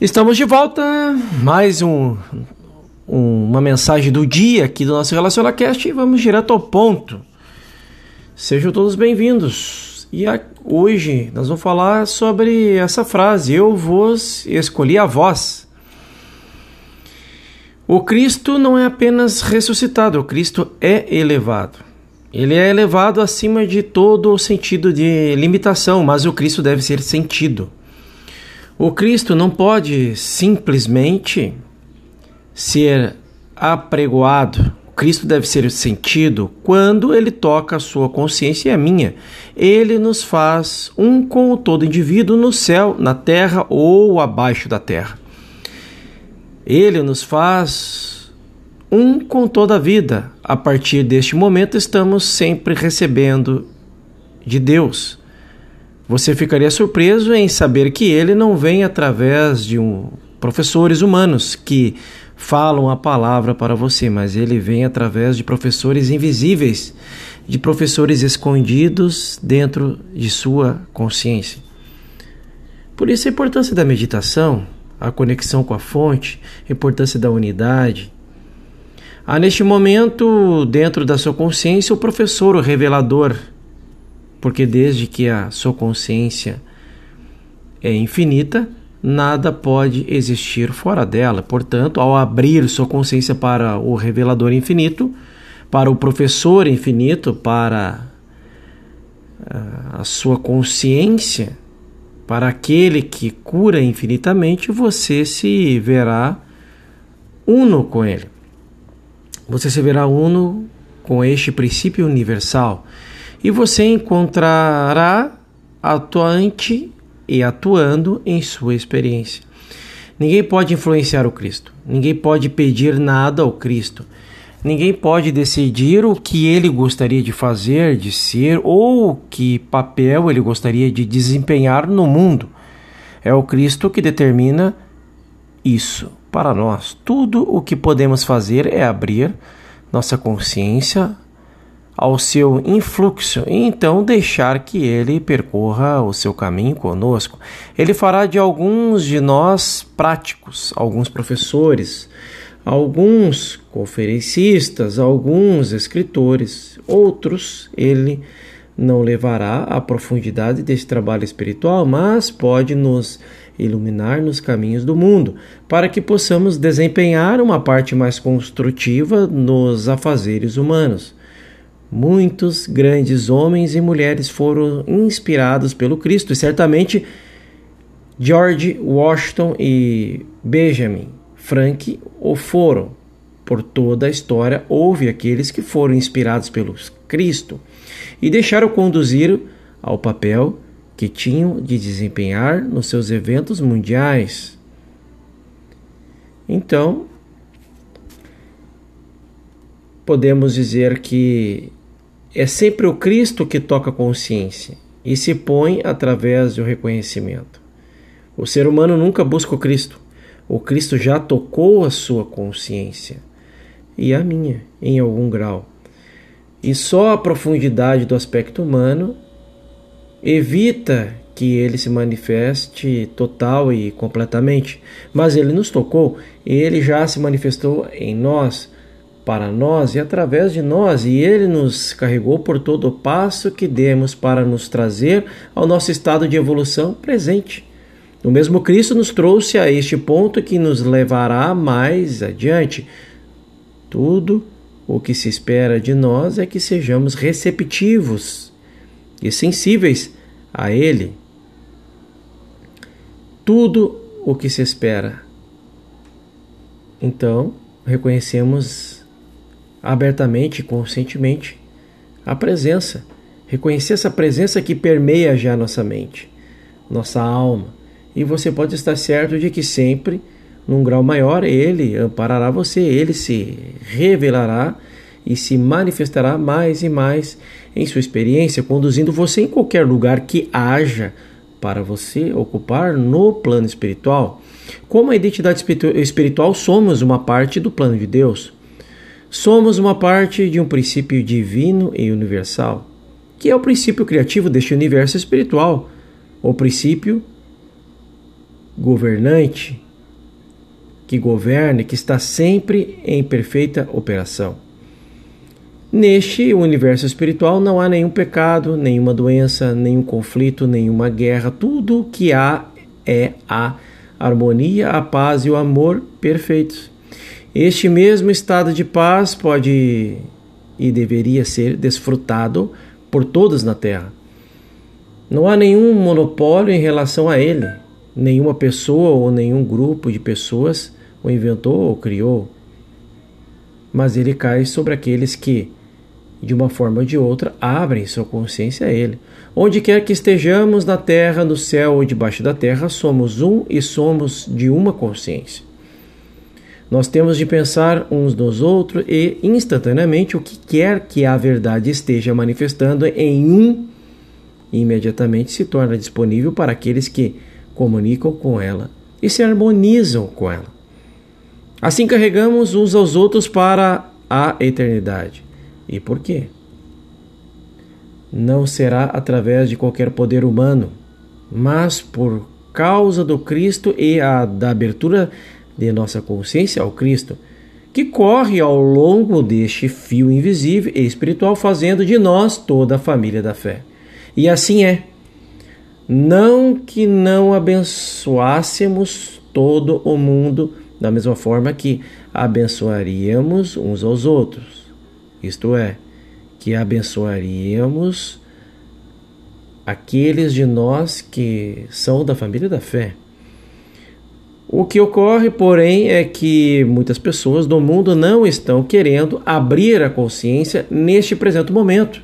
Estamos de volta, mais um, um, uma mensagem do dia aqui do nosso RelacionaCast e vamos direto ao ponto. Sejam todos bem-vindos. E a, hoje nós vamos falar sobre essa frase: Eu vos escolhi a vós. O Cristo não é apenas ressuscitado, o Cristo é elevado. Ele é elevado acima de todo o sentido de limitação, mas o Cristo deve ser sentido. O Cristo não pode simplesmente ser apregoado. O Cristo deve ser sentido quando ele toca a sua consciência e a minha. Ele nos faz um com o todo indivíduo no céu, na terra ou abaixo da terra. Ele nos faz um com toda a vida. A partir deste momento, estamos sempre recebendo de Deus. Você ficaria surpreso em saber que ele não vem através de um, professores humanos que falam a palavra para você, mas ele vem através de professores invisíveis, de professores escondidos dentro de sua consciência. Por isso a importância da meditação, a conexão com a fonte, a importância da unidade. Há neste momento, dentro da sua consciência, o professor, o revelador, porque desde que a sua consciência é infinita, nada pode existir fora dela. Portanto, ao abrir sua consciência para o revelador infinito, para o professor infinito, para ah, a sua consciência, para aquele que cura infinitamente, você se verá uno com ele. Você se verá uno com este princípio universal e você encontrará atuante e atuando em sua experiência. Ninguém pode influenciar o Cristo, ninguém pode pedir nada ao Cristo, ninguém pode decidir o que ele gostaria de fazer, de ser ou que papel ele gostaria de desempenhar no mundo. É o Cristo que determina isso para nós. Tudo o que podemos fazer é abrir nossa consciência ao seu influxo e então deixar que ele percorra o seu caminho conosco. Ele fará de alguns de nós práticos, alguns professores, alguns conferencistas, alguns escritores, outros ele não levará à profundidade desse trabalho espiritual, mas pode nos iluminar nos caminhos do mundo, para que possamos desempenhar uma parte mais construtiva nos afazeres humanos. Muitos grandes homens e mulheres foram inspirados pelo Cristo e certamente George Washington e Benjamin Franklin o foram. Por toda a história, houve aqueles que foram inspirados pelo Cristo e deixaram conduzir ao papel que tinham de desempenhar nos seus eventos mundiais. Então, podemos dizer que é sempre o Cristo que toca a consciência e se põe através do reconhecimento. O ser humano nunca busca o Cristo. O Cristo já tocou a sua consciência e a minha, em algum grau. E só a profundidade do aspecto humano evita que ele se manifeste total e completamente. Mas ele nos tocou, ele já se manifestou em nós para nós e através de nós, e Ele nos carregou por todo o passo que demos para nos trazer ao nosso estado de evolução presente. O mesmo Cristo nos trouxe a este ponto que nos levará mais adiante. Tudo o que se espera de nós é que sejamos receptivos e sensíveis a Ele. Tudo o que se espera. Então, reconhecemos abertamente, conscientemente, a presença. Reconhecer essa presença que permeia já nossa mente, nossa alma. E você pode estar certo de que sempre, num grau maior, ele amparará você, ele se revelará e se manifestará mais e mais em sua experiência, conduzindo você em qualquer lugar que haja para você ocupar no plano espiritual. Como a identidade espiritual, somos uma parte do plano de Deus. Somos uma parte de um princípio divino e universal, que é o princípio criativo deste universo espiritual, o princípio governante que governa e que está sempre em perfeita operação. Neste universo espiritual não há nenhum pecado, nenhuma doença, nenhum conflito, nenhuma guerra. Tudo o que há é a harmonia, a paz e o amor perfeitos. Este mesmo estado de paz pode e deveria ser desfrutado por todos na Terra. Não há nenhum monopólio em relação a ele. Nenhuma pessoa ou nenhum grupo de pessoas o inventou ou criou. Mas ele cai sobre aqueles que, de uma forma ou de outra, abrem sua consciência a ele. Onde quer que estejamos, na terra, no céu ou debaixo da terra, somos um e somos de uma consciência. Nós temos de pensar uns nos outros e, instantaneamente, o que quer que a verdade esteja manifestando em um, imediatamente se torna disponível para aqueles que comunicam com ela e se harmonizam com ela. Assim carregamos uns aos outros para a eternidade. E por quê? Não será através de qualquer poder humano, mas por causa do Cristo e a da abertura de nossa consciência ao Cristo, que corre ao longo deste fio invisível e espiritual, fazendo de nós toda a família da fé. E assim é. Não que não abençoássemos todo o mundo da mesma forma que abençoaríamos uns aos outros. Isto é, que abençoaríamos aqueles de nós que são da família da fé. O que ocorre, porém, é que muitas pessoas do mundo não estão querendo abrir a consciência neste presente momento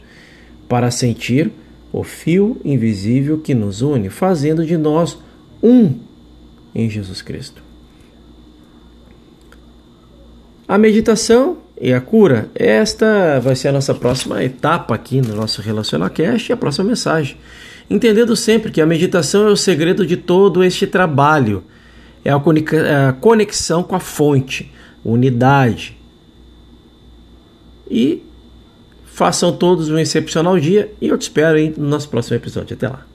para sentir o fio invisível que nos une, fazendo de nós um em Jesus Cristo. A meditação e a cura, esta vai ser a nossa próxima etapa aqui no nosso Relacionacast e a próxima mensagem. Entendendo sempre que a meditação é o segredo de todo este trabalho é a conexão com a fonte, unidade. E façam todos um excepcional dia e eu te espero aí no nosso próximo episódio. Até lá.